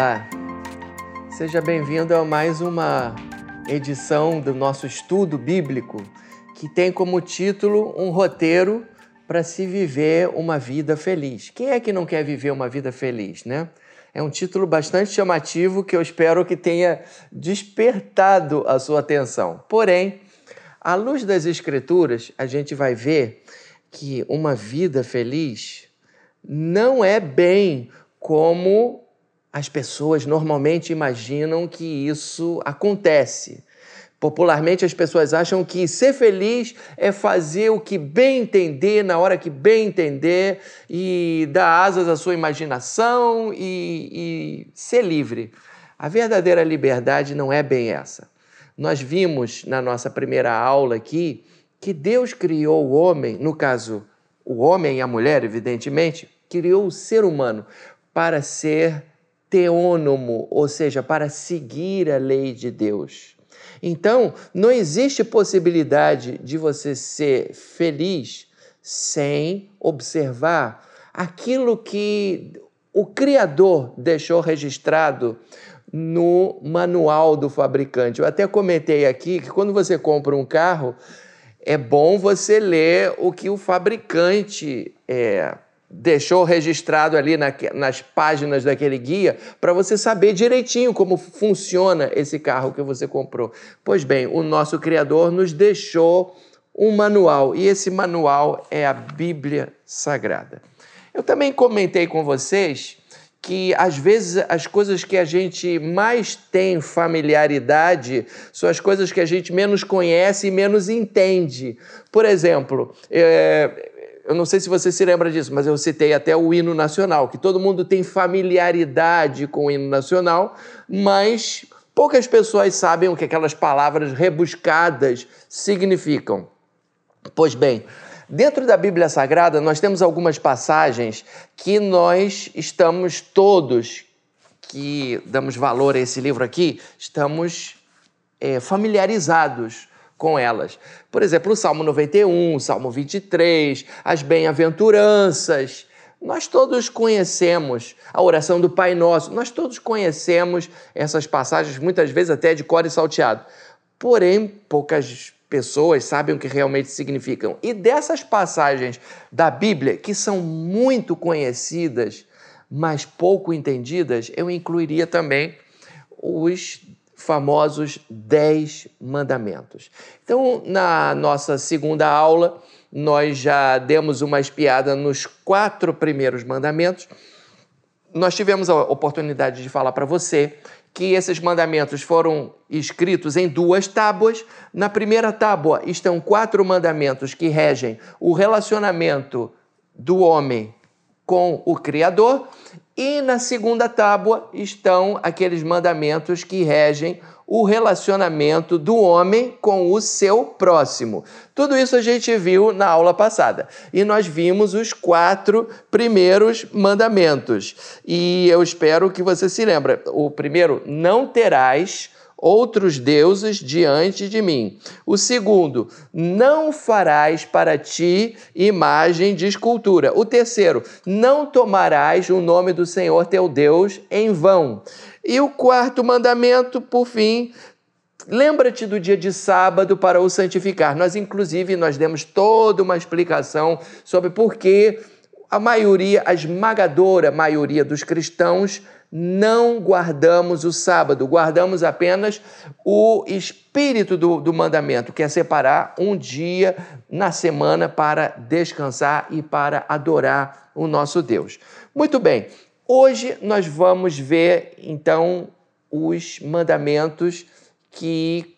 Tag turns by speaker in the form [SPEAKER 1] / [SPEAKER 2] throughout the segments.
[SPEAKER 1] Olá, seja bem-vindo a mais uma edição do nosso estudo bíblico que tem como título um roteiro para se viver uma vida feliz. Quem é que não quer viver uma vida feliz, né? É um título bastante chamativo que eu espero que tenha despertado a sua atenção. Porém, à luz das Escrituras, a gente vai ver que uma vida feliz não é bem como as pessoas normalmente imaginam que isso acontece. Popularmente, as pessoas acham que ser feliz é fazer o que bem entender, na hora que bem entender, e dar asas à sua imaginação e, e ser livre. A verdadeira liberdade não é bem essa. Nós vimos na nossa primeira aula aqui que Deus criou o homem, no caso, o homem e a mulher, evidentemente, criou o ser humano para ser teônomo, ou seja, para seguir a lei de Deus. Então, não existe possibilidade de você ser feliz sem observar aquilo que o Criador deixou registrado no manual do fabricante. Eu até comentei aqui que quando você compra um carro, é bom você ler o que o fabricante é, deixou registrado ali na, nas páginas daquele guia para você saber direitinho como funciona esse carro que você comprou. Pois bem, o nosso Criador nos deixou um manual e esse manual é a Bíblia Sagrada. Eu também comentei com vocês que às vezes as coisas que a gente mais tem familiaridade são as coisas que a gente menos conhece e menos entende. Por exemplo, é, eu não sei se você se lembra disso, mas eu citei até o hino nacional, que todo mundo tem familiaridade com o hino nacional, mas poucas pessoas sabem o que aquelas palavras rebuscadas significam. Pois bem, dentro da Bíblia Sagrada nós temos algumas passagens que nós estamos todos que damos valor a esse livro aqui, estamos é, familiarizados com elas. Por exemplo, o Salmo 91, o Salmo 23, as bem-aventuranças. Nós todos conhecemos a oração do Pai Nosso, nós todos conhecemos essas passagens, muitas vezes até de cor e salteado. Porém, poucas pessoas sabem o que realmente significam. E dessas passagens da Bíblia, que são muito conhecidas, mas pouco entendidas, eu incluiria também os famosos Dez Mandamentos. Então, na nossa segunda aula, nós já demos uma espiada nos quatro primeiros mandamentos. Nós tivemos a oportunidade de falar para você que esses mandamentos foram escritos em duas tábuas. Na primeira tábua estão quatro mandamentos que regem o relacionamento do homem com o Criador, e na segunda tábua estão aqueles mandamentos que regem o relacionamento do homem com o seu próximo. Tudo isso a gente viu na aula passada. E nós vimos os quatro primeiros mandamentos. E eu espero que você se lembre. O primeiro, não terás outros deuses diante de mim. O segundo, não farás para ti imagem de escultura. O terceiro, não tomarás o nome do Senhor teu Deus em vão. E o quarto mandamento, por fim, Lembra-te do dia de sábado para o santificar. Nós, inclusive, nós demos toda uma explicação sobre por que a maioria, a esmagadora maioria dos cristãos não guardamos o sábado, guardamos apenas o espírito do, do mandamento, que é separar um dia na semana para descansar e para adorar o nosso Deus. Muito bem, hoje nós vamos ver então os mandamentos que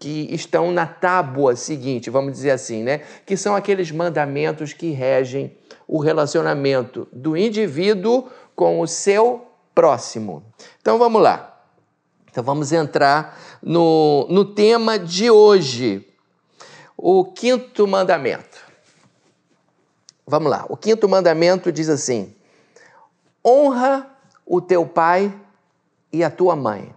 [SPEAKER 1] que estão na tábua seguinte, vamos dizer assim, né? Que são aqueles mandamentos que regem o relacionamento do indivíduo com o seu próximo. Então vamos lá. Então vamos entrar no, no tema de hoje, o quinto mandamento. Vamos lá. O quinto mandamento diz assim: honra o teu pai e a tua mãe.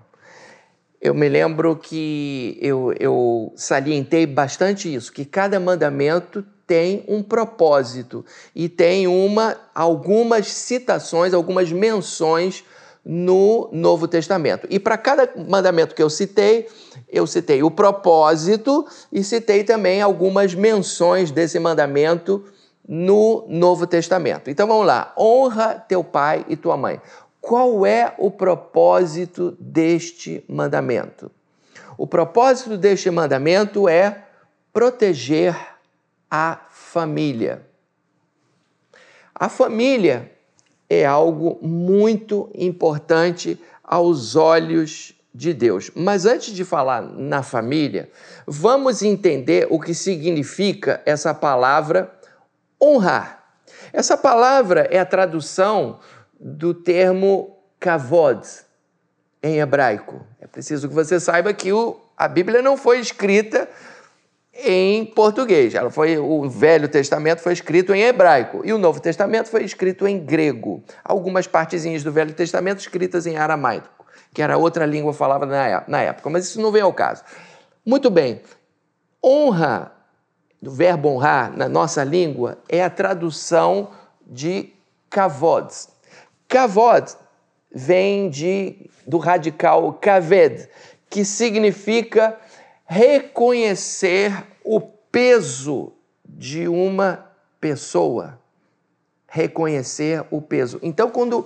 [SPEAKER 1] Eu me lembro que eu, eu salientei bastante isso, que cada mandamento tem um propósito e tem uma algumas citações, algumas menções no Novo Testamento. E para cada mandamento que eu citei, eu citei o propósito e citei também algumas menções desse mandamento no Novo Testamento. Então vamos lá. Honra teu pai e tua mãe. Qual é o propósito deste mandamento? O propósito deste mandamento é proteger a família. A família é algo muito importante aos olhos de Deus. Mas antes de falar na família, vamos entender o que significa essa palavra honrar. Essa palavra é a tradução do termo kavod em hebraico. É preciso que você saiba que o, a Bíblia não foi escrita em português. Ela foi o Velho Testamento foi escrito em hebraico e o Novo Testamento foi escrito em grego. Algumas partezinhas do Velho Testamento escritas em aramaico, que era outra língua falada na época, mas isso não vem ao caso. Muito bem. Honra, do verbo honrar na nossa língua é a tradução de kavod. Kavod vem de, do radical kaved, que significa reconhecer o peso de uma pessoa. Reconhecer o peso. Então, quando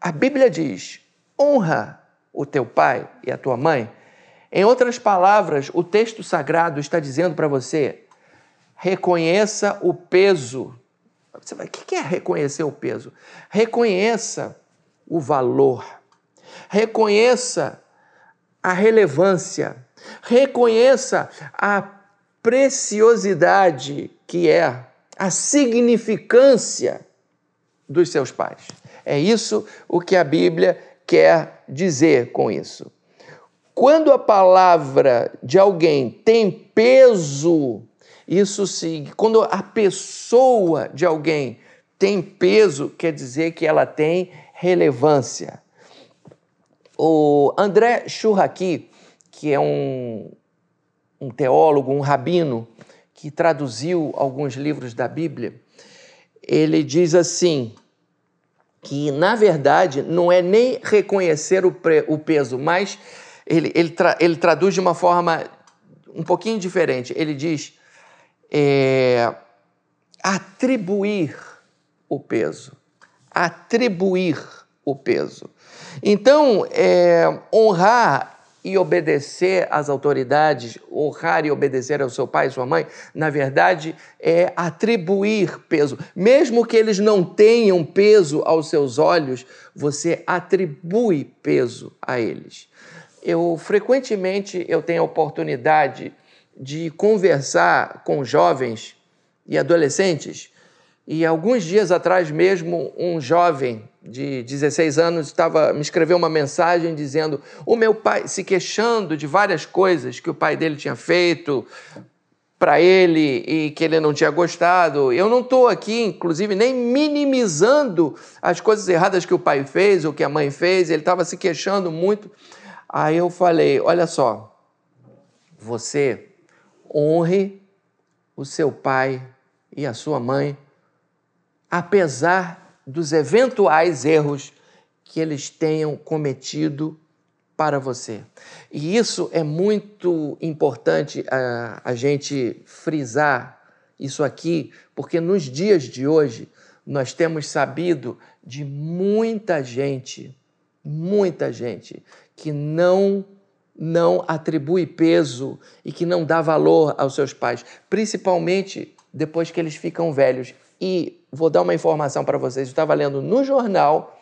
[SPEAKER 1] a Bíblia diz honra o teu pai e a tua mãe, em outras palavras, o texto sagrado está dizendo para você: reconheça o peso. Você vai, o que é reconhecer o peso? Reconheça o valor, reconheça a relevância, Reconheça a preciosidade que é a significância dos seus pais. É isso o que a Bíblia quer dizer com isso. Quando a palavra de alguém tem peso, isso sim, quando a pessoa de alguém tem peso, quer dizer que ela tem relevância. O André Churraqui, que é um, um teólogo, um rabino, que traduziu alguns livros da Bíblia, ele diz assim: que na verdade não é nem reconhecer o, pre, o peso, mas ele, ele, tra, ele, traduz de uma forma um pouquinho diferente. Ele diz é, atribuir o peso. Atribuir o peso. Então, é, honrar e obedecer às autoridades, honrar e obedecer ao seu pai e sua mãe, na verdade, é atribuir peso. Mesmo que eles não tenham peso aos seus olhos, você atribui peso a eles. Eu frequentemente eu tenho a oportunidade de conversar com jovens e adolescentes, e alguns dias atrás mesmo um jovem de 16 anos, estava me escreveu uma mensagem dizendo: o meu pai se queixando de várias coisas que o pai dele tinha feito para ele e que ele não tinha gostado. Eu não estou aqui, inclusive, nem minimizando as coisas erradas que o pai fez ou que a mãe fez. Ele estava se queixando muito. Aí eu falei: olha só, você honre o seu pai e a sua mãe, apesar dos eventuais erros que eles tenham cometido para você. E isso é muito importante a, a gente frisar isso aqui, porque nos dias de hoje nós temos sabido de muita gente, muita gente que não não atribui peso e que não dá valor aos seus pais, principalmente depois que eles ficam velhos. E vou dar uma informação para vocês. Eu estava lendo no jornal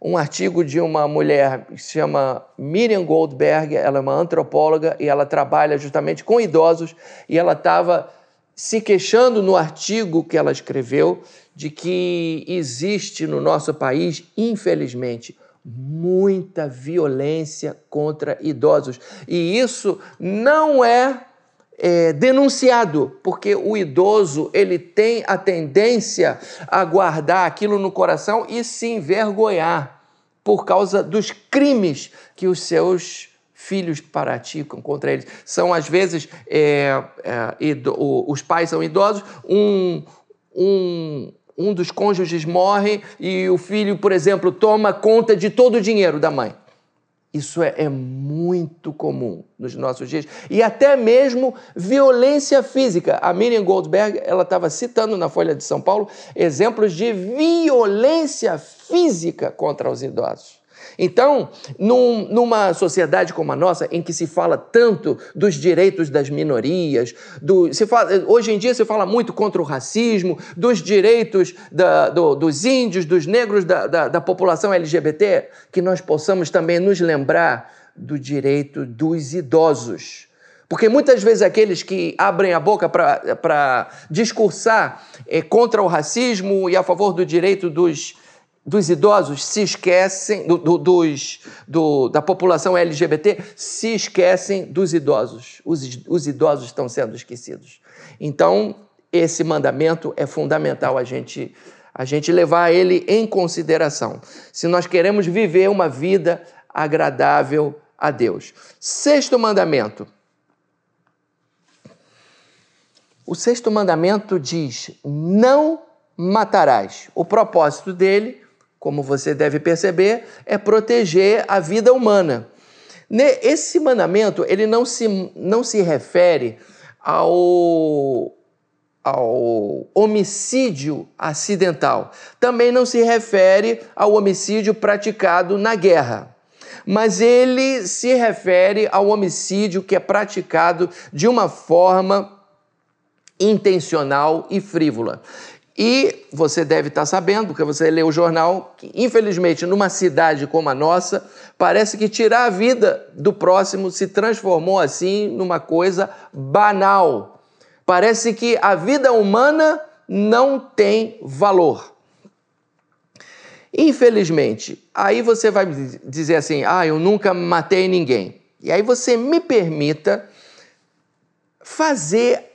[SPEAKER 1] um artigo de uma mulher que se chama Miriam Goldberg, ela é uma antropóloga e ela trabalha justamente com idosos e ela estava se queixando no artigo que ela escreveu de que existe no nosso país, infelizmente, muita violência contra idosos. E isso não é é, denunciado, porque o idoso ele tem a tendência a guardar aquilo no coração e se envergonhar por causa dos crimes que os seus filhos praticam contra eles. São, às vezes, é, é, os pais são idosos, um, um, Um dos cônjuges morre e o filho, por exemplo, toma conta de todo o dinheiro da mãe. Isso é, é, muito comum nos nossos dias. E até mesmo violência física. A Miriam Goldberg ela estava citando na Folha de São Paulo exemplos de violência física contra os idosos. Então, num, numa sociedade como a nossa, em que se fala tanto dos direitos das minorias, do, se fala, hoje em dia se fala muito contra o racismo, dos direitos da, do, dos índios, dos negros, da, da, da população LGBT, que nós possamos também nos lembrar do direito dos idosos. Porque muitas vezes aqueles que abrem a boca para discursar é, contra o racismo e a favor do direito dos dos idosos se esquecem, do, do, dos, do, da população LGBT se esquecem dos idosos. Os, os idosos estão sendo esquecidos. Então, esse mandamento é fundamental a gente, a gente levar ele em consideração. Se nós queremos viver uma vida agradável a Deus. Sexto mandamento. O sexto mandamento diz: não matarás. O propósito dele como você deve perceber, é proteger a vida humana. Esse mandamento ele não se, não se refere ao, ao homicídio acidental. Também não se refere ao homicídio praticado na guerra. Mas ele se refere ao homicídio que é praticado de uma forma intencional e frívola. E você deve estar sabendo, porque você lê o jornal, que infelizmente numa cidade como a nossa, parece que tirar a vida do próximo se transformou assim numa coisa banal. Parece que a vida humana não tem valor. Infelizmente, aí você vai dizer assim: ah, eu nunca matei ninguém. E aí você me permita fazer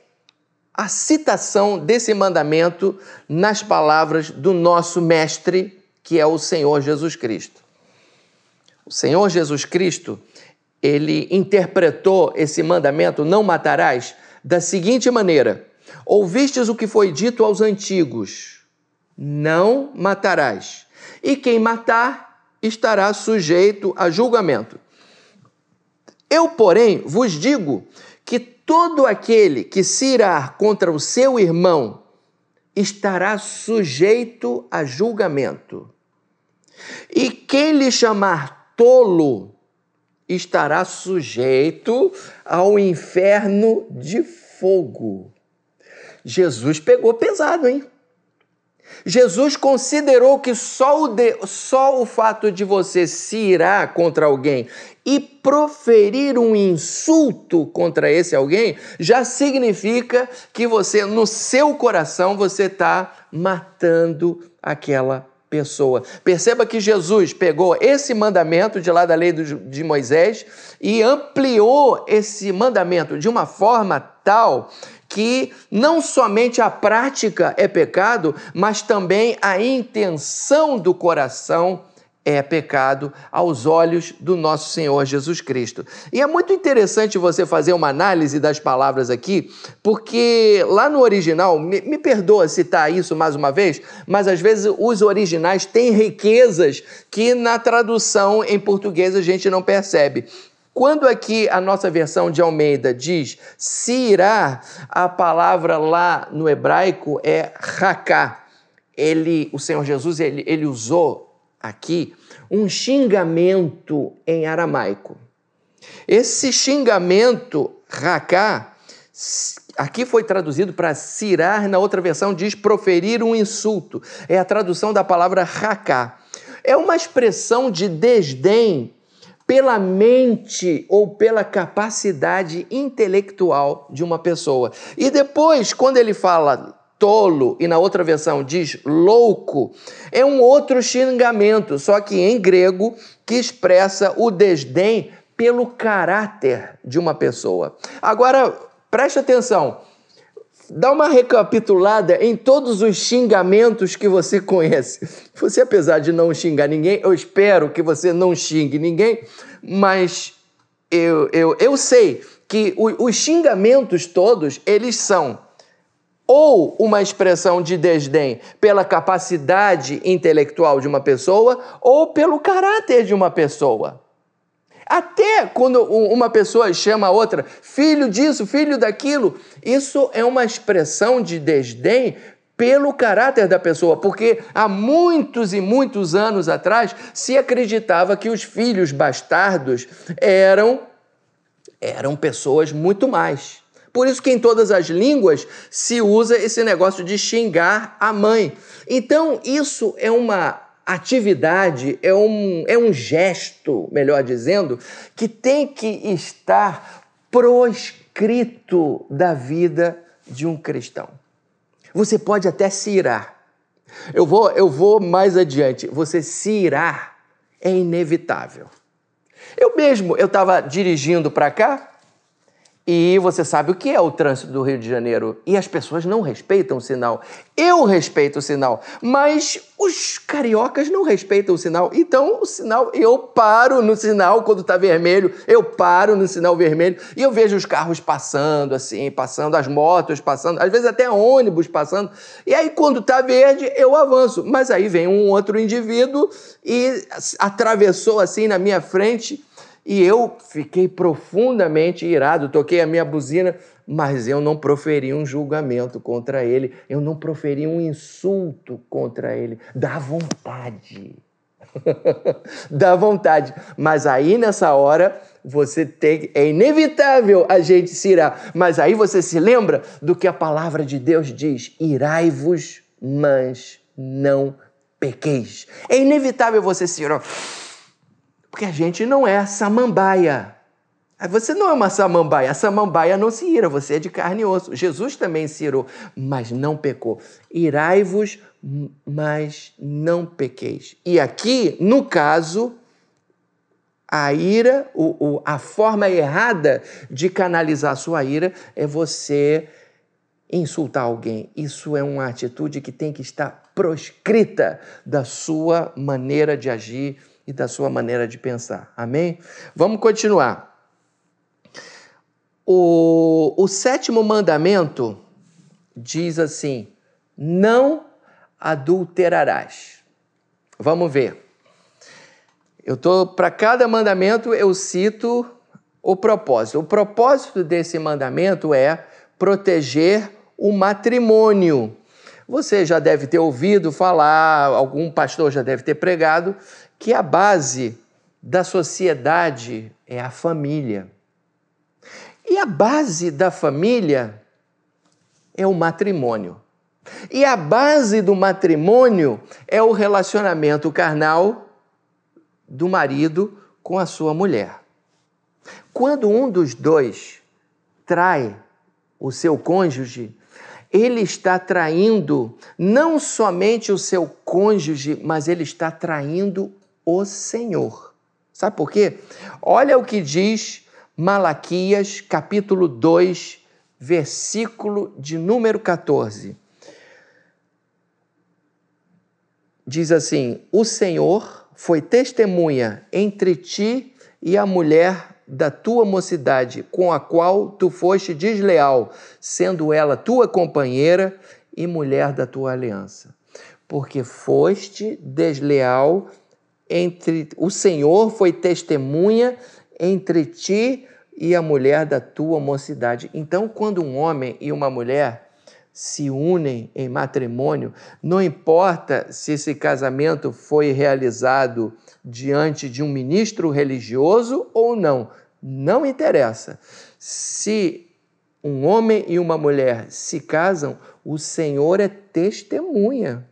[SPEAKER 1] a citação desse mandamento nas palavras do nosso mestre, que é o Senhor Jesus Cristo. O Senhor Jesus Cristo, ele interpretou esse mandamento, não matarás, da seguinte maneira: Ouvistes o que foi dito aos antigos: Não matarás. E quem matar estará sujeito a julgamento. Eu, porém, vos digo todo aquele que se irá contra o seu irmão estará sujeito a julgamento. E quem lhe chamar tolo estará sujeito ao inferno de fogo. Jesus pegou pesado, hein? Jesus considerou que só o, de, só o fato de você se irar contra alguém e proferir um insulto contra esse alguém já significa que você, no seu coração, você está matando aquela pessoa. Perceba que Jesus pegou esse mandamento de lá da lei de Moisés e ampliou esse mandamento de uma forma tal que não somente a prática é pecado, mas também a intenção do coração é pecado aos olhos do nosso Senhor Jesus Cristo. E é muito interessante você fazer uma análise das palavras aqui, porque lá no original, me, me perdoa citar isso mais uma vez, mas às vezes os originais têm riquezas que na tradução em português a gente não percebe. Quando aqui a nossa versão de Almeida diz se irá, a palavra lá no hebraico é raká. Ele, o Senhor Jesus, ele, ele usou aqui um xingamento em aramaico. Esse xingamento raká, aqui foi traduzido para cirar, na outra versão diz proferir um insulto. É a tradução da palavra raká. É uma expressão de desdém pela mente ou pela capacidade intelectual de uma pessoa. E depois, quando ele fala tolo e na outra versão diz louco, é um outro xingamento, só que em grego, que expressa o desdém pelo caráter de uma pessoa. Agora, preste atenção. Dá uma recapitulada em todos os xingamentos que você conhece. Você, apesar de não xingar ninguém, eu espero que você não xingue ninguém, mas eu, eu, eu sei que os xingamentos todos, eles são ou uma expressão de desdém pela capacidade intelectual de uma pessoa ou pelo caráter de uma pessoa. Até quando uma pessoa chama a outra filho disso, filho daquilo, isso é uma expressão de desdém pelo caráter da pessoa, porque há muitos e muitos anos atrás se acreditava que os filhos bastardos eram eram pessoas muito mais. Por isso que em todas as línguas se usa esse negócio de xingar a mãe. Então, isso é uma atividade, é um, é um gesto, melhor dizendo, que tem que estar proscrito da vida de um cristão. Você pode até se irar. Eu vou, eu vou mais adiante. Você se irar é inevitável. Eu mesmo, eu estava dirigindo para cá e você sabe o que é o trânsito do Rio de Janeiro. E as pessoas não respeitam o sinal. Eu respeito o sinal, mas os cariocas não respeitam o sinal. Então, o sinal, eu paro no sinal quando está vermelho, eu paro no sinal vermelho e eu vejo os carros passando assim, passando, as motos passando, às vezes até ônibus passando. E aí, quando está verde, eu avanço. Mas aí vem um outro indivíduo e atravessou assim na minha frente e eu fiquei profundamente irado, toquei a minha buzina, mas eu não proferi um julgamento contra ele, eu não proferi um insulto contra ele. Dá vontade. Dá vontade. Mas aí nessa hora você tem. É inevitável a gente se irar. Mas aí você se lembra do que a palavra de Deus diz: irai-vos, mas não pequeis. É inevitável você se irar. Porque a gente não é samambaia. Você não é uma samambaia. A samambaia não se ira, você é de carne e osso. Jesus também se irou, mas não pecou. Irai-vos, mas não pequeis. E aqui, no caso, a ira, o, o, a forma errada de canalizar a sua ira é você insultar alguém. Isso é uma atitude que tem que estar proscrita da sua maneira de agir e da sua maneira de pensar. Amém? Vamos continuar. O, o sétimo mandamento diz assim: não adulterarás. Vamos ver. Eu tô para cada mandamento eu cito o propósito. O propósito desse mandamento é proteger o matrimônio. Você já deve ter ouvido falar, algum pastor já deve ter pregado que a base da sociedade é a família. E a base da família é o matrimônio. E a base do matrimônio é o relacionamento carnal do marido com a sua mulher. Quando um dos dois trai o seu cônjuge, ele está traindo não somente o seu cônjuge, mas ele está traindo o Senhor. Sabe por quê? Olha o que diz Malaquias, capítulo 2, versículo de número 14. Diz assim: O Senhor foi testemunha entre ti e a mulher da tua mocidade, com a qual tu foste desleal, sendo ela tua companheira e mulher da tua aliança. Porque foste desleal entre o Senhor foi testemunha entre ti e a mulher da tua mocidade. Então, quando um homem e uma mulher se unem em matrimônio, não importa se esse casamento foi realizado diante de um ministro religioso ou não, não interessa. Se um homem e uma mulher se casam, o Senhor é testemunha.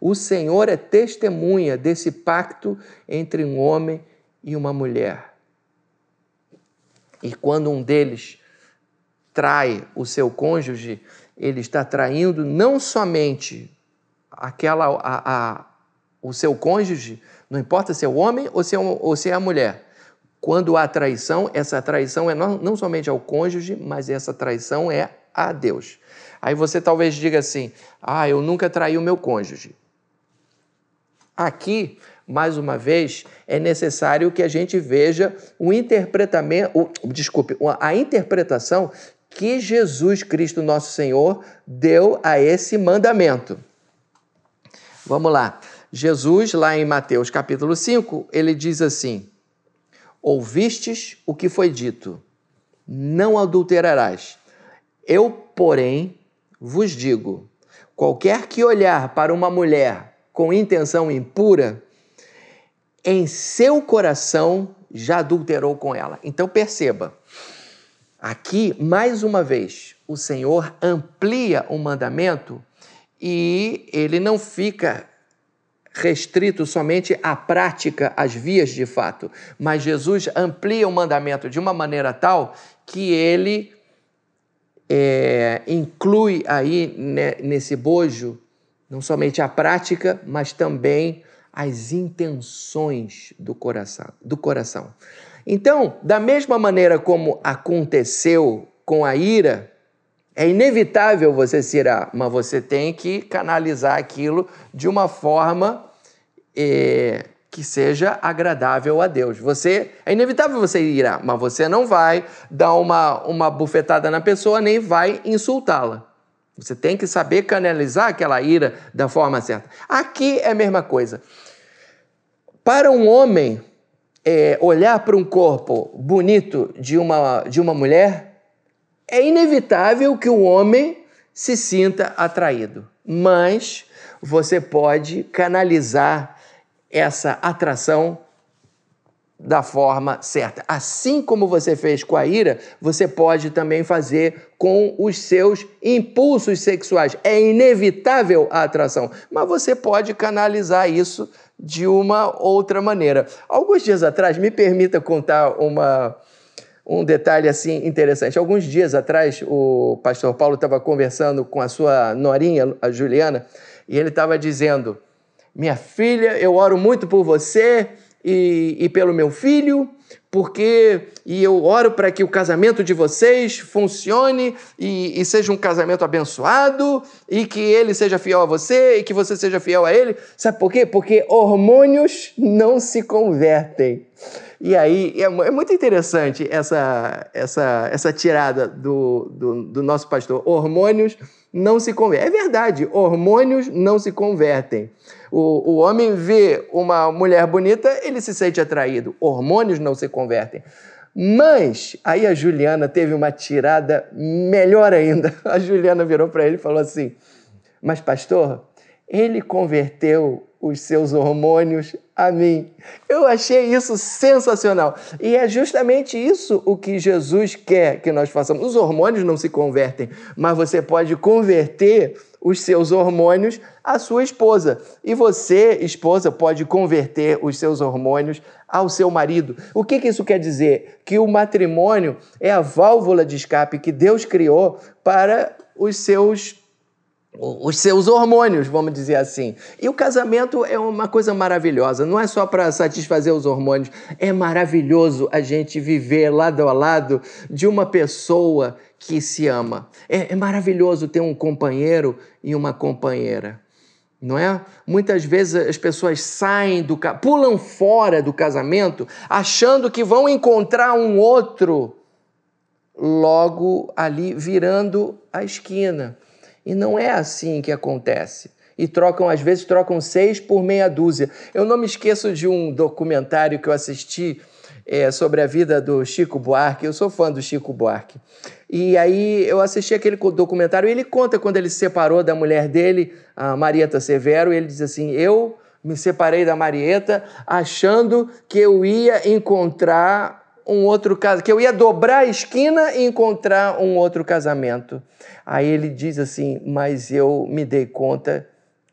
[SPEAKER 1] O Senhor é testemunha desse pacto entre um homem e uma mulher. E quando um deles trai o seu cônjuge, ele está traindo não somente aquela a, a, o seu cônjuge, não importa se é o homem ou se é, ou se é a mulher. Quando há traição, essa traição é não, não somente ao cônjuge, mas essa traição é a Deus. Aí você talvez diga assim: ah, eu nunca traí o meu cônjuge. Aqui, mais uma vez, é necessário que a gente veja o interpretamento, o, desculpe, a interpretação que Jesus Cristo, nosso Senhor, deu a esse mandamento. Vamos lá. Jesus, lá em Mateus capítulo 5, ele diz assim: Ouvistes o que foi dito, não adulterarás. Eu, porém, vos digo: qualquer que olhar para uma mulher com intenção impura, em seu coração já adulterou com ela. Então perceba, aqui, mais uma vez, o Senhor amplia o mandamento e ele não fica restrito somente à prática, às vias de fato, mas Jesus amplia o mandamento de uma maneira tal que ele é, inclui aí né, nesse bojo não somente a prática, mas também as intenções do coração, do coração. Então, da mesma maneira como aconteceu com a ira, é inevitável você se irar, mas você tem que canalizar aquilo de uma forma é, que seja agradável a Deus. Você é inevitável você irá, mas você não vai dar uma, uma bufetada na pessoa nem vai insultá-la. Você tem que saber canalizar aquela ira da forma certa. Aqui é a mesma coisa. Para um homem é, olhar para um corpo bonito de uma, de uma mulher, é inevitável que o homem se sinta atraído. Mas você pode canalizar essa atração da forma certa. Assim como você fez com a ira, você pode também fazer com os seus impulsos sexuais. É inevitável a atração, mas você pode canalizar isso de uma outra maneira. Alguns dias atrás, me permita contar uma, um detalhe assim interessante. Alguns dias atrás, o pastor Paulo estava conversando com a sua norinha, a Juliana, e ele estava dizendo minha filha, eu oro muito por você e, e pelo meu filho, porque e eu oro para que o casamento de vocês funcione e, e, seja um casamento abençoado e que ele seja fiel a você e que você seja fiel a ele. Sabe por quê? Porque hormônios não se convertem. E aí é, é muito interessante essa, essa, essa tirada do, do, do nosso pastor. Hormônios não se convertem. É verdade, hormônios não se convertem. O, o homem vê uma mulher bonita, ele se sente atraído. Hormônios não se convertem. Mas aí a Juliana teve uma tirada melhor ainda. A Juliana virou para ele e falou assim: Mas, pastor, ele converteu os seus hormônios a mim. Eu achei isso sensacional. E é justamente isso o que Jesus quer que nós façamos. Os hormônios não se convertem, mas você pode converter os seus hormônios à sua esposa. E você, esposa, pode converter os seus hormônios ao seu marido. O que, que isso quer dizer? Que o matrimônio é a válvula de escape que Deus criou para os seus os seus hormônios, vamos dizer assim. E o casamento é uma coisa maravilhosa, não é só para satisfazer os hormônios, é maravilhoso a gente viver lado a lado de uma pessoa que se ama. É, é maravilhoso ter um companheiro e uma companheira. Não é? Muitas vezes as pessoas saem do pulam fora do casamento achando que vão encontrar um outro logo ali virando a esquina. E não é assim que acontece. E trocam, às vezes, trocam seis por meia dúzia. Eu não me esqueço de um documentário que eu assisti é, sobre a vida do Chico Buarque. Eu sou fã do Chico Buarque. E aí eu assisti aquele documentário e ele conta quando ele se separou da mulher dele, a Marieta Severo, e ele diz assim: Eu me separei da Marieta achando que eu ia encontrar um outro caso, que eu ia dobrar a esquina e encontrar um outro casamento. Aí ele diz assim: Mas eu me dei conta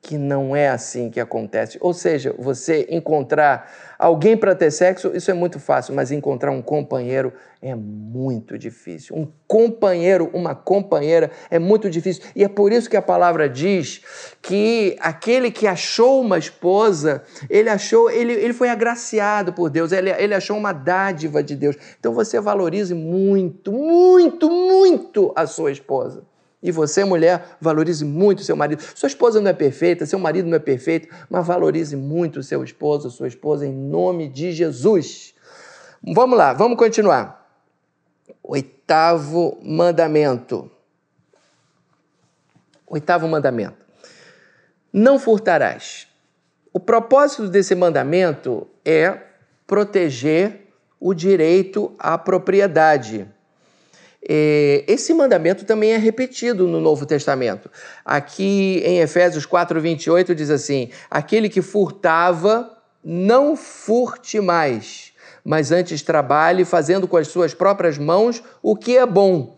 [SPEAKER 1] que não é assim que acontece. Ou seja, você encontrar alguém para ter sexo, isso é muito fácil, mas encontrar um companheiro é muito difícil. Um companheiro, uma companheira é muito difícil. E é por isso que a palavra diz que aquele que achou uma esposa, ele achou, ele, ele foi agraciado por Deus, ele, ele achou uma dádiva de Deus. Então você valorize muito, muito, muito a sua esposa. E você, mulher, valorize muito seu marido. Sua esposa não é perfeita, seu marido não é perfeito, mas valorize muito seu esposo, sua esposa, em nome de Jesus. Vamos lá, vamos continuar. Oitavo mandamento. Oitavo mandamento. Não furtarás. O propósito desse mandamento é proteger o direito à propriedade. Esse mandamento também é repetido no Novo Testamento. Aqui em Efésios 4, 28 diz assim: Aquele que furtava, não furte mais, mas antes trabalhe, fazendo com as suas próprias mãos o que é bom,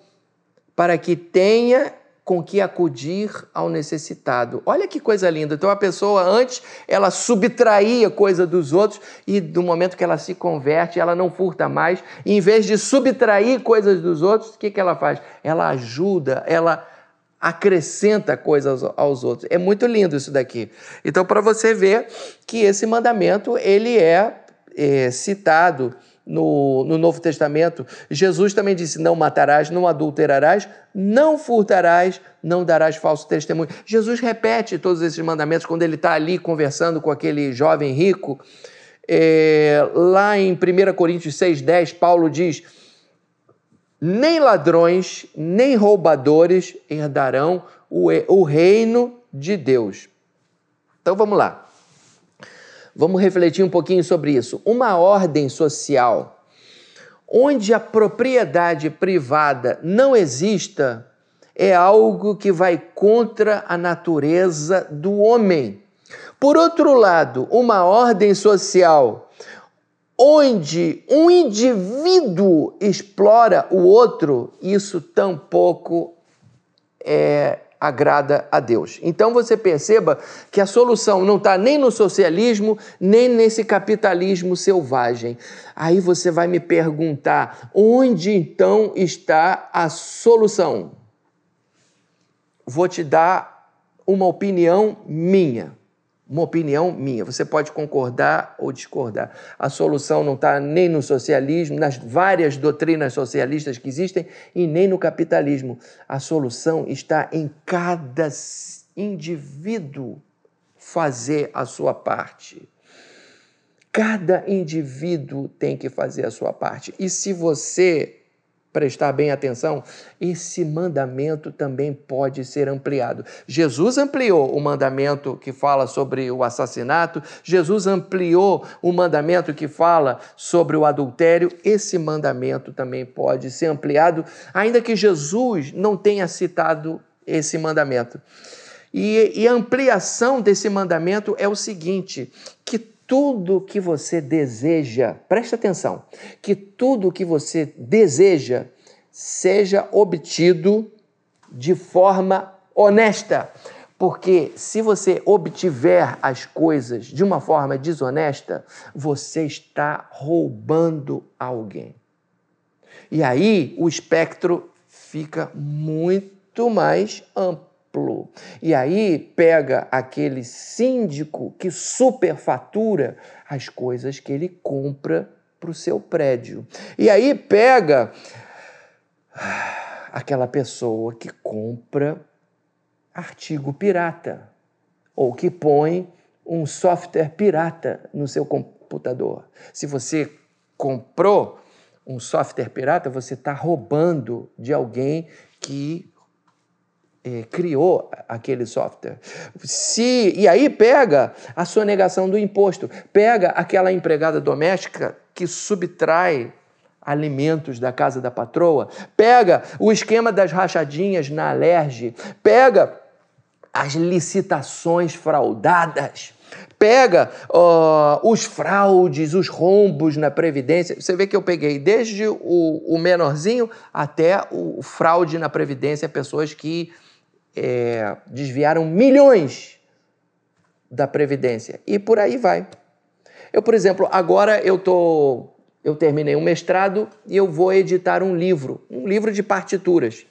[SPEAKER 1] para que tenha com que acudir ao necessitado. Olha que coisa linda. Então a pessoa antes ela subtraía coisa dos outros e no momento que ela se converte, ela não furta mais. E, em vez de subtrair coisas dos outros, o que, que ela faz? Ela ajuda, ela acrescenta coisas aos outros. É muito lindo isso daqui. Então para você ver que esse mandamento ele é, é citado no, no Novo Testamento, Jesus também disse: Não matarás, não adulterarás, não furtarás, não darás falso testemunho. Jesus repete todos esses mandamentos quando ele está ali conversando com aquele jovem rico. É, lá em 1 Coríntios 6,10, Paulo diz: Nem ladrões, nem roubadores herdarão o, o reino de Deus. Então vamos lá. Vamos refletir um pouquinho sobre isso. Uma ordem social onde a propriedade privada não exista é algo que vai contra a natureza do homem. Por outro lado, uma ordem social onde um indivíduo explora o outro, isso tampouco é agrada a Deus. Então você perceba que a solução não está nem no socialismo, nem nesse capitalismo selvagem. Aí você vai me perguntar: onde então está a solução? Vou te dar uma opinião minha uma opinião minha. Você pode concordar ou discordar. A solução não está nem no socialismo, nas várias doutrinas socialistas que existem, e nem no capitalismo. A solução está em cada indivíduo fazer a sua parte. Cada indivíduo tem que fazer a sua parte. E se você prestar bem atenção, esse mandamento também pode ser ampliado. Jesus ampliou o mandamento que fala sobre o assassinato, Jesus ampliou o mandamento que fala sobre o adultério, esse mandamento também pode ser ampliado, ainda que Jesus não tenha citado esse mandamento. E, e a ampliação desse mandamento é o seguinte: tudo que você deseja, preste atenção, que tudo que você deseja seja obtido de forma honesta. Porque se você obtiver as coisas de uma forma desonesta, você está roubando alguém. E aí o espectro fica muito mais amplo e aí pega aquele síndico que superfatura as coisas que ele compra para o seu prédio. E aí pega aquela pessoa que compra artigo pirata ou que põe um software pirata no seu computador. Se você comprou um software pirata, você está roubando de alguém que criou aquele software. Se, e aí pega a sonegação do imposto, pega aquela empregada doméstica que subtrai alimentos da casa da patroa, pega o esquema das rachadinhas na alerge, pega as licitações fraudadas, pega uh, os fraudes, os rombos na Previdência. Você vê que eu peguei desde o, o menorzinho até o fraude na Previdência, pessoas que é, desviaram milhões da Previdência. E por aí vai. Eu, por exemplo, agora eu tô, eu terminei um mestrado e eu vou editar um livro, um livro de partituras.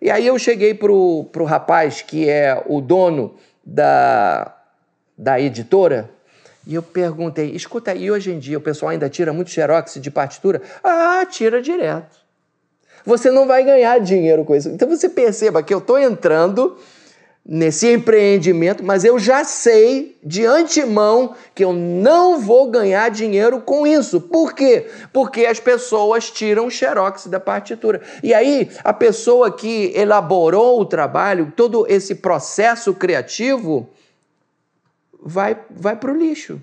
[SPEAKER 1] E aí eu cheguei para o rapaz que é o dono da, da editora e eu perguntei, escuta, e hoje em dia o pessoal ainda tira muito xerox de partitura? Ah, tira direto você não vai ganhar dinheiro com isso. Então você perceba que eu estou entrando nesse empreendimento, mas eu já sei de antemão que eu não vou ganhar dinheiro com isso. Por quê? Porque as pessoas tiram o xerox da partitura. E aí, a pessoa que elaborou o trabalho, todo esse processo criativo, vai, vai para o lixo.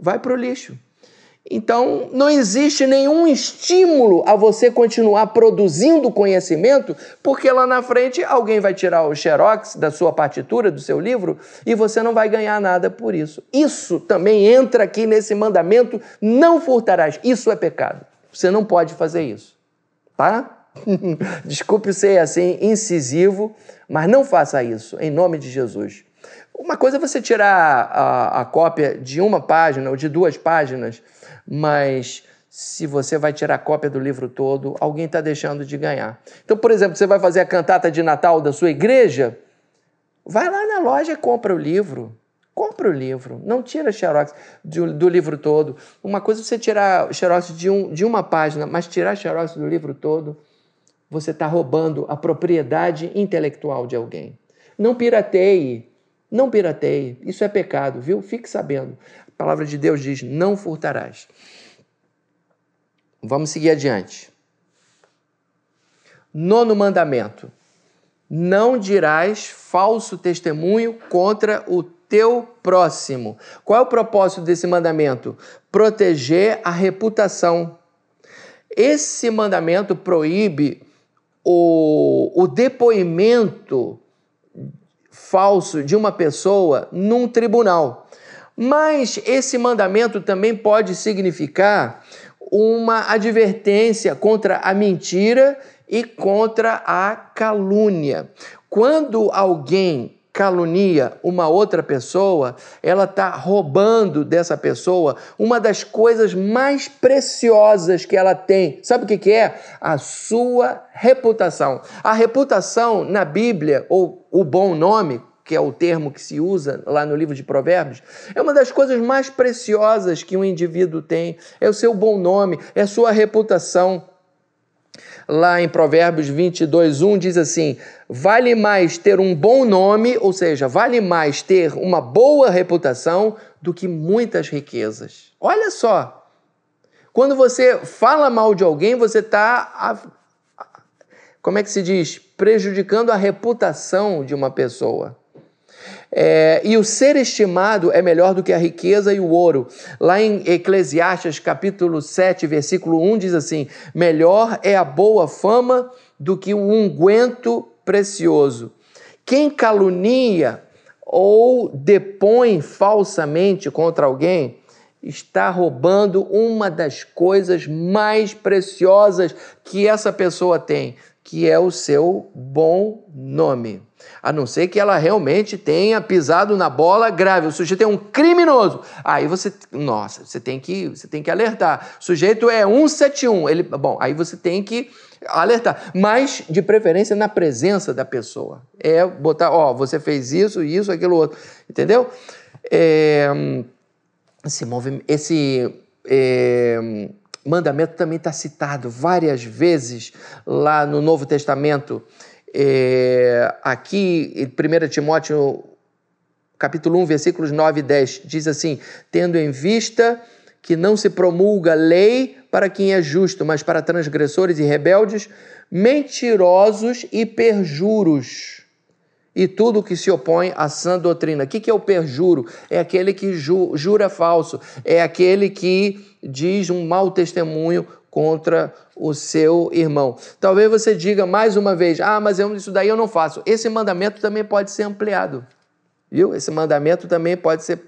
[SPEAKER 1] Vai para o lixo. Então, não existe nenhum estímulo a você continuar produzindo conhecimento, porque lá na frente alguém vai tirar o xerox da sua partitura, do seu livro, e você não vai ganhar nada por isso. Isso também entra aqui nesse mandamento: não furtarás. Isso é pecado. Você não pode fazer isso. Tá? Desculpe ser assim incisivo, mas não faça isso, em nome de Jesus. Uma coisa é você tirar a, a cópia de uma página ou de duas páginas mas se você vai tirar cópia do livro todo, alguém está deixando de ganhar. Então, por exemplo, você vai fazer a cantata de Natal da sua igreja, vai lá na loja e compra o livro. Compra o livro, não tira xerox do, do livro todo. Uma coisa é você tirar xerox de, um, de uma página, mas tirar xerox do livro todo, você está roubando a propriedade intelectual de alguém. Não pirateie, não pirateie. Isso é pecado, viu? Fique sabendo. A palavra de Deus diz: não furtarás. Vamos seguir adiante. Nono mandamento: não dirás falso testemunho contra o teu próximo. Qual é o propósito desse mandamento? Proteger a reputação. Esse mandamento proíbe o, o depoimento falso de uma pessoa num tribunal. Mas esse mandamento também pode significar uma advertência contra a mentira e contra a calúnia. Quando alguém calunia uma outra pessoa, ela está roubando dessa pessoa uma das coisas mais preciosas que ela tem. Sabe o que, que é? A sua reputação. A reputação na Bíblia, ou o bom nome, que é o termo que se usa lá no livro de Provérbios, é uma das coisas mais preciosas que um indivíduo tem, é o seu bom nome, é a sua reputação. Lá em Provérbios 22, 1 diz assim: vale mais ter um bom nome, ou seja, vale mais ter uma boa reputação do que muitas riquezas. Olha só, quando você fala mal de alguém, você está, como é que se diz? Prejudicando a reputação de uma pessoa. É, e o ser estimado é melhor do que a riqueza e o ouro. Lá em Eclesiastes capítulo 7, versículo 1 diz assim: Melhor é a boa fama do que um unguento precioso. Quem calunia ou depõe falsamente contra alguém está roubando uma das coisas mais preciosas que essa pessoa tem, que é o seu bom nome. A não ser que ela realmente tenha pisado na bola grave. O sujeito é um criminoso. Aí você, nossa, você tem que, você tem que alertar. O sujeito é 171. Ele, bom, aí você tem que alertar, mas de preferência na presença da pessoa. É botar, ó, você fez isso, isso, aquilo outro, entendeu? É, esse movimento, esse é, mandamento também está citado várias vezes lá no Novo Testamento. É, aqui, em 1 Timóteo, capítulo 1, versículos 9 e 10, diz assim: Tendo em vista que não se promulga lei para quem é justo, mas para transgressores e rebeldes, mentirosos e perjuros e tudo que se opõe à sã doutrina. O que é o perjuro? É aquele que ju jura falso, é aquele que diz um mau testemunho contra o seu irmão. Talvez você diga mais uma vez: ah, mas eu, isso daí eu não faço. Esse mandamento também pode ser ampliado. Viu? Esse mandamento também pode ser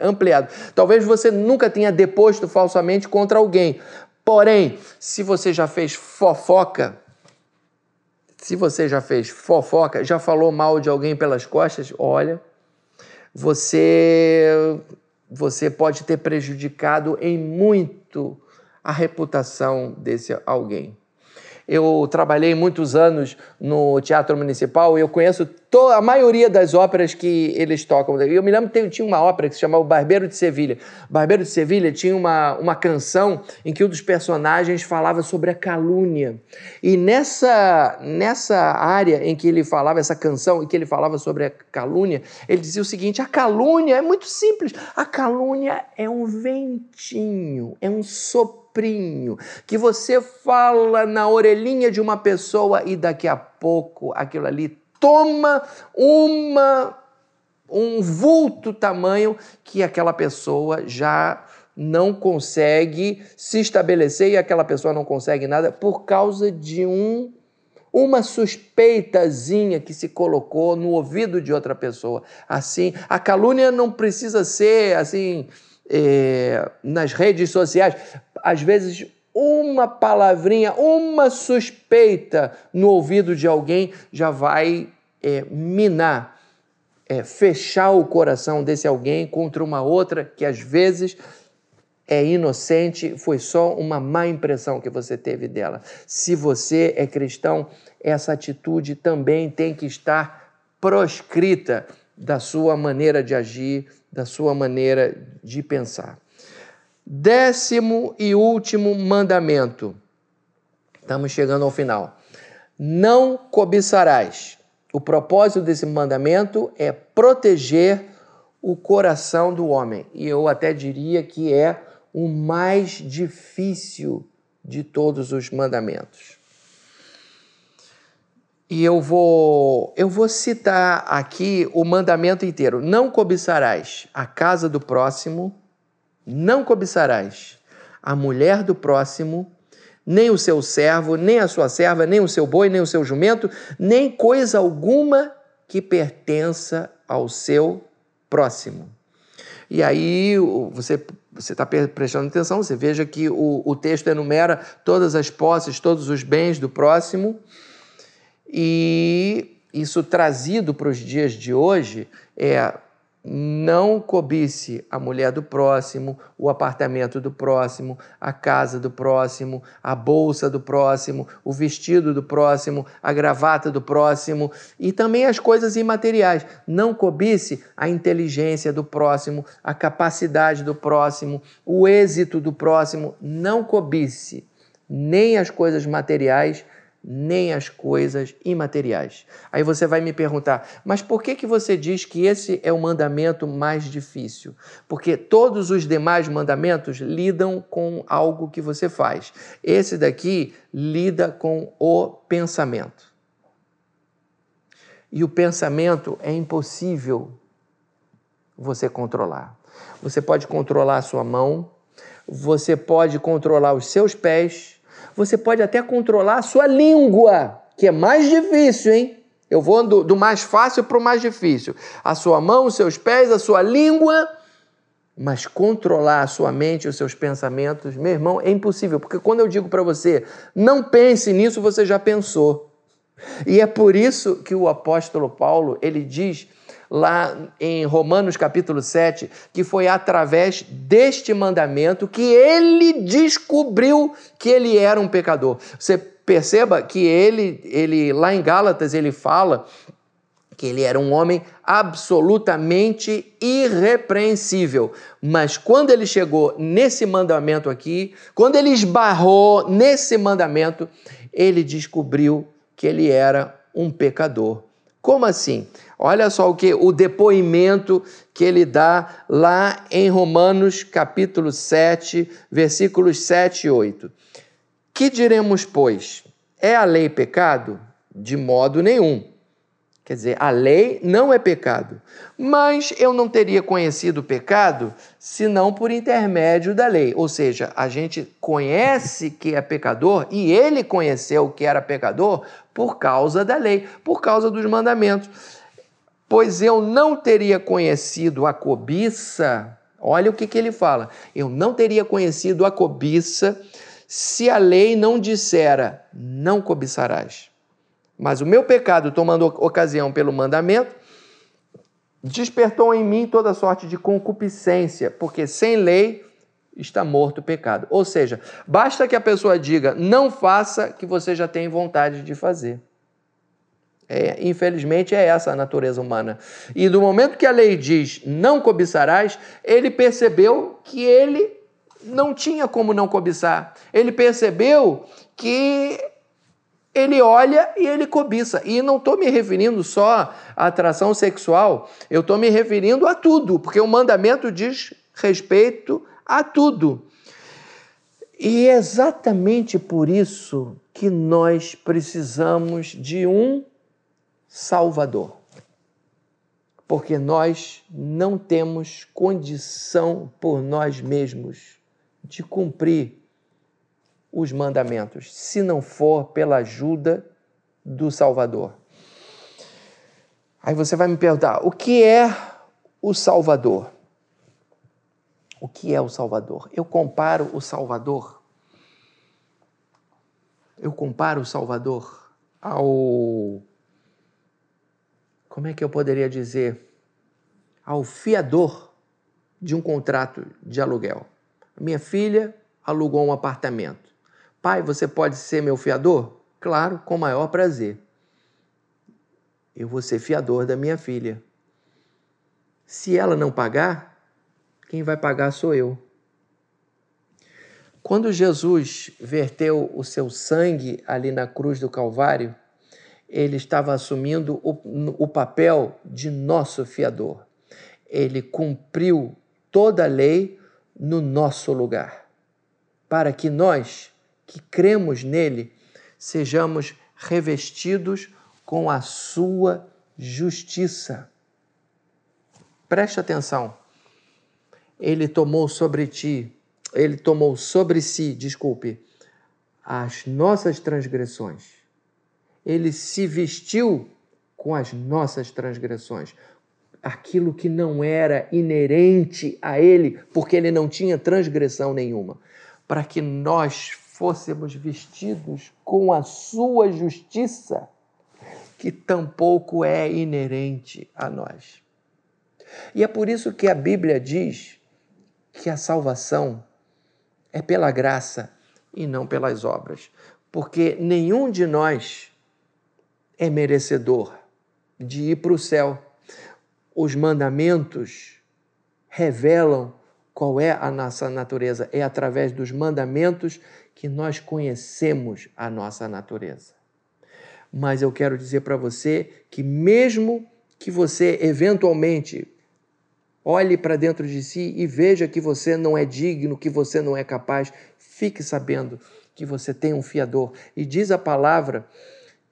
[SPEAKER 1] ampliado. Talvez você nunca tenha deposto falsamente contra alguém. Porém, se você já fez fofoca, se você já fez fofoca, já falou mal de alguém pelas costas, olha, você você pode ter prejudicado em muito a reputação desse alguém. Eu trabalhei muitos anos no Teatro Municipal e eu conheço a maioria das óperas que eles tocam. Eu me lembro que tinha uma ópera que se chamava O Barbeiro de Sevilha. O Barbeiro de Sevilha tinha uma, uma canção em que um dos personagens falava sobre a calúnia. E nessa, nessa área em que ele falava, essa canção, em que ele falava sobre a calúnia, ele dizia o seguinte: a calúnia é muito simples. A calúnia é um ventinho, é um soprinho que você fala na orelhinha de uma pessoa e daqui a pouco aquilo ali toma uma um vulto tamanho que aquela pessoa já não consegue se estabelecer e aquela pessoa não consegue nada por causa de um uma suspeitazinha que se colocou no ouvido de outra pessoa. Assim, a calúnia não precisa ser assim é, nas redes sociais. Às vezes uma palavrinha, uma suspeita no ouvido de alguém já vai é, minar, é, fechar o coração desse alguém contra uma outra que às vezes é inocente, foi só uma má impressão que você teve dela. Se você é cristão, essa atitude também tem que estar proscrita da sua maneira de agir, da sua maneira de pensar. Décimo e último mandamento. Estamos chegando ao final. Não cobiçarás. O propósito desse mandamento é proteger o coração do homem. E eu até diria que é o mais difícil de todos os mandamentos. E eu vou eu vou citar aqui o mandamento inteiro. Não cobiçarás a casa do próximo, não cobiçarás a mulher do próximo, nem o seu servo, nem a sua serva, nem o seu boi, nem o seu jumento, nem coisa alguma que pertença ao seu próximo. E aí você você está prestando atenção, você veja que o, o texto enumera todas as posses, todos os bens do próximo, e isso trazido para os dias de hoje é não cobice a mulher do próximo, o apartamento do próximo, a casa do próximo, a bolsa do próximo, o vestido do próximo, a gravata do próximo e também as coisas imateriais. Não cobice a inteligência do próximo, a capacidade do próximo, o êxito do próximo. Não cobice nem as coisas materiais nem as coisas imateriais. Aí você vai me perguntar, mas por que, que você diz que esse é o mandamento mais difícil? Porque todos os demais mandamentos lidam com algo que você faz. Esse daqui lida com o pensamento. E o pensamento é impossível você controlar. Você pode controlar a sua mão, você pode controlar os seus pés, você pode até controlar a sua língua, que é mais difícil, hein? Eu vou do, do mais fácil para o mais difícil. A sua mão, os seus pés, a sua língua. Mas controlar a sua mente os seus pensamentos, meu irmão, é impossível. Porque quando eu digo para você, não pense nisso, você já pensou. E é por isso que o apóstolo Paulo, ele diz lá em Romanos capítulo 7, que foi através deste mandamento que ele descobriu que ele era um pecador. Você perceba que ele, ele lá em Gálatas, ele fala que ele era um homem absolutamente irrepreensível. Mas quando ele chegou nesse mandamento aqui, quando ele esbarrou nesse mandamento, ele descobriu que ele era um pecador. Como assim? Olha só o que o depoimento que ele dá lá em Romanos capítulo 7, versículos 7 e 8. Que diremos, pois? É a lei pecado? De modo nenhum. Quer dizer, a lei não é pecado. Mas eu não teria conhecido o pecado senão por intermédio da lei. Ou seja, a gente conhece que é pecador e ele conheceu que era pecador por causa da lei, por causa dos mandamentos pois eu não teria conhecido a cobiça. Olha o que, que ele fala. Eu não teria conhecido a cobiça se a lei não dissera: não cobiçarás. Mas o meu pecado, tomando ocasião pelo mandamento, despertou em mim toda sorte de concupiscência, porque sem lei está morto o pecado. Ou seja, basta que a pessoa diga não faça, que você já tem vontade de fazer. É, infelizmente é essa a natureza humana. E do momento que a lei diz não cobiçarás, ele percebeu que ele não tinha como não cobiçar. Ele percebeu que ele olha e ele cobiça. E não estou me referindo só à atração sexual, eu estou me referindo a tudo, porque o mandamento diz respeito a tudo. E é exatamente por isso que nós precisamos de um Salvador. Porque nós não temos condição por nós mesmos de cumprir os mandamentos, se não for pela ajuda do Salvador. Aí você vai me perguntar: o que é o Salvador? O que é o Salvador? Eu comparo o Salvador. Eu comparo o Salvador ao. Como é que eu poderia dizer? Ao fiador de um contrato de aluguel. Minha filha alugou um apartamento. Pai, você pode ser meu fiador? Claro, com maior prazer. Eu vou ser fiador da minha filha. Se ela não pagar, quem vai pagar sou eu. Quando Jesus verteu o seu sangue ali na cruz do Calvário, ele estava assumindo o, o papel de nosso fiador. Ele cumpriu toda a lei no nosso lugar, para que nós que cremos nele sejamos revestidos com a sua justiça. Preste atenção. Ele tomou sobre ti, ele tomou sobre si, desculpe, as nossas transgressões. Ele se vestiu com as nossas transgressões. Aquilo que não era inerente a ele, porque ele não tinha transgressão nenhuma, para que nós fôssemos vestidos com a sua justiça, que tampouco é inerente a nós. E é por isso que a Bíblia diz que a salvação é pela graça e não pelas obras, porque nenhum de nós é merecedor de ir para o céu. Os mandamentos revelam qual é a nossa natureza, é através dos mandamentos que nós conhecemos a nossa natureza. Mas eu quero dizer para você que, mesmo que você eventualmente olhe para dentro de si e veja que você não é digno, que você não é capaz, fique sabendo que você tem um fiador. E diz a palavra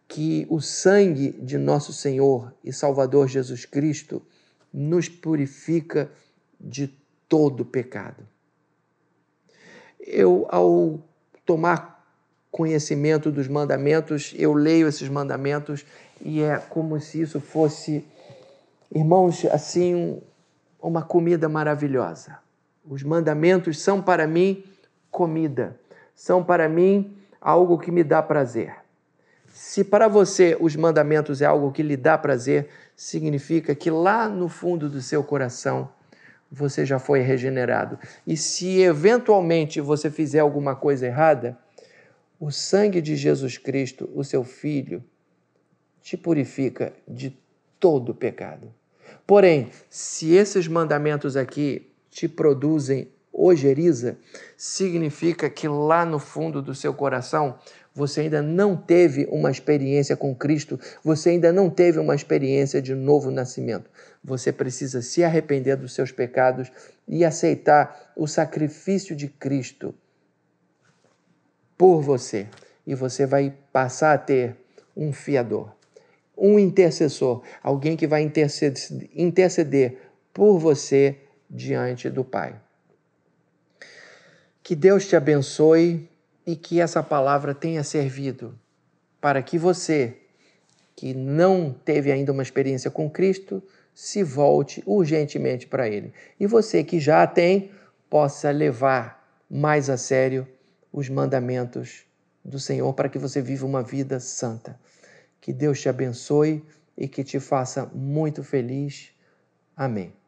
[SPEAKER 1] que o sangue de nosso Senhor e Salvador Jesus Cristo nos purifica de todo pecado. Eu, ao tomar conhecimento dos mandamentos, eu leio esses mandamentos e é como se isso fosse, irmãos, assim, uma comida maravilhosa. Os mandamentos são para mim comida, são para mim algo que me dá prazer. Se para você os mandamentos é algo que lhe dá prazer, significa que lá no fundo do seu coração você já foi regenerado. E se eventualmente você fizer alguma coisa errada, o sangue de Jesus Cristo, o seu Filho, te purifica de todo pecado. Porém, se esses mandamentos aqui te produzem ojeriza, significa que lá no fundo do seu coração você ainda não teve uma experiência com Cristo, você ainda não teve uma experiência de novo nascimento. Você precisa se arrepender dos seus pecados e aceitar o sacrifício de Cristo por você. E você vai passar a ter um fiador, um intercessor, alguém que vai interceder, interceder por você diante do Pai. Que Deus te abençoe e que essa palavra tenha servido para que você, que não teve ainda uma experiência com Cristo, se volte urgentemente para Ele. E você que já tem, possa levar mais a sério os mandamentos do Senhor para que você viva uma vida santa. Que Deus te abençoe e que te faça muito feliz. Amém.